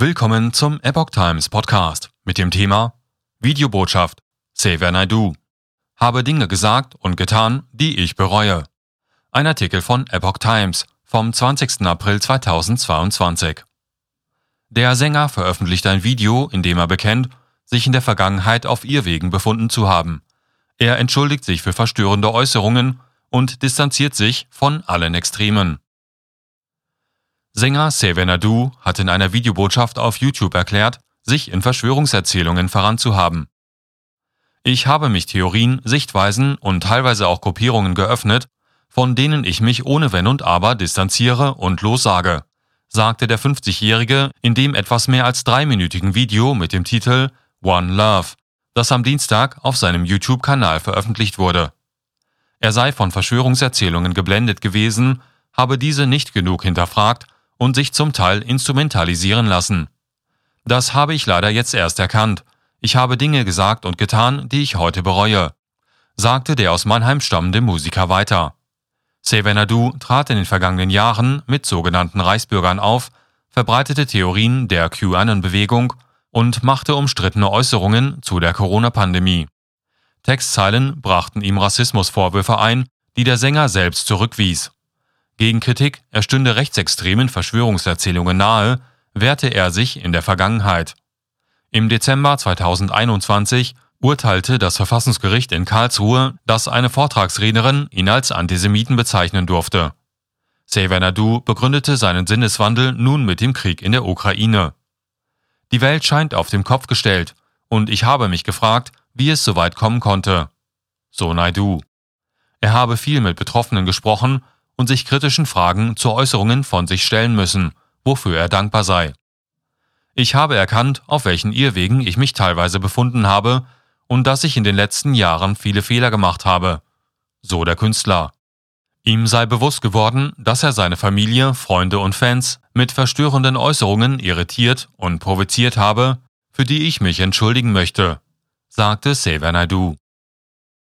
Willkommen zum Epoch Times Podcast mit dem Thema Videobotschaft Xavier Naidu. Habe Dinge gesagt und getan, die ich bereue. Ein Artikel von Epoch Times vom 20. April 2022. Der Sänger veröffentlicht ein Video, in dem er bekennt, sich in der Vergangenheit auf Irrwegen befunden zu haben. Er entschuldigt sich für verstörende Äußerungen und distanziert sich von allen Extremen. Sänger Xavier Nadu hat in einer Videobotschaft auf YouTube erklärt, sich in Verschwörungserzählungen voranzuhaben. Ich habe mich Theorien, Sichtweisen und teilweise auch Gruppierungen geöffnet, von denen ich mich ohne Wenn und Aber distanziere und lossage, sagte der 50-Jährige in dem etwas mehr als dreiminütigen Video mit dem Titel One Love, das am Dienstag auf seinem YouTube-Kanal veröffentlicht wurde. Er sei von Verschwörungserzählungen geblendet gewesen, habe diese nicht genug hinterfragt und sich zum Teil instrumentalisieren lassen. Das habe ich leider jetzt erst erkannt. Ich habe Dinge gesagt und getan, die ich heute bereue, sagte der aus Mannheim stammende Musiker weiter. Sevenadu trat in den vergangenen Jahren mit sogenannten Reichsbürgern auf, verbreitete Theorien der QAnon-Bewegung und machte umstrittene Äußerungen zu der Corona-Pandemie. Textzeilen brachten ihm Rassismusvorwürfe ein, die der Sänger selbst zurückwies. Gegen Kritik, er stünde rechtsextremen Verschwörungserzählungen nahe, wehrte er sich in der Vergangenheit. Im Dezember 2021 urteilte das Verfassungsgericht in Karlsruhe, dass eine Vortragsrednerin ihn als Antisemiten bezeichnen durfte. Xavier Nadu begründete seinen Sinneswandel nun mit dem Krieg in der Ukraine. Die Welt scheint auf dem Kopf gestellt, und ich habe mich gefragt, wie es so weit kommen konnte. So Naidu. Er habe viel mit Betroffenen gesprochen und sich kritischen Fragen zu Äußerungen von sich stellen müssen, wofür er dankbar sei. Ich habe erkannt, auf welchen Irrwegen ich mich teilweise befunden habe und dass ich in den letzten Jahren viele Fehler gemacht habe. So der Künstler. Ihm sei bewusst geworden, dass er seine Familie, Freunde und Fans mit verstörenden Äußerungen irritiert und provoziert habe, für die ich mich entschuldigen möchte, sagte Sever Naidu.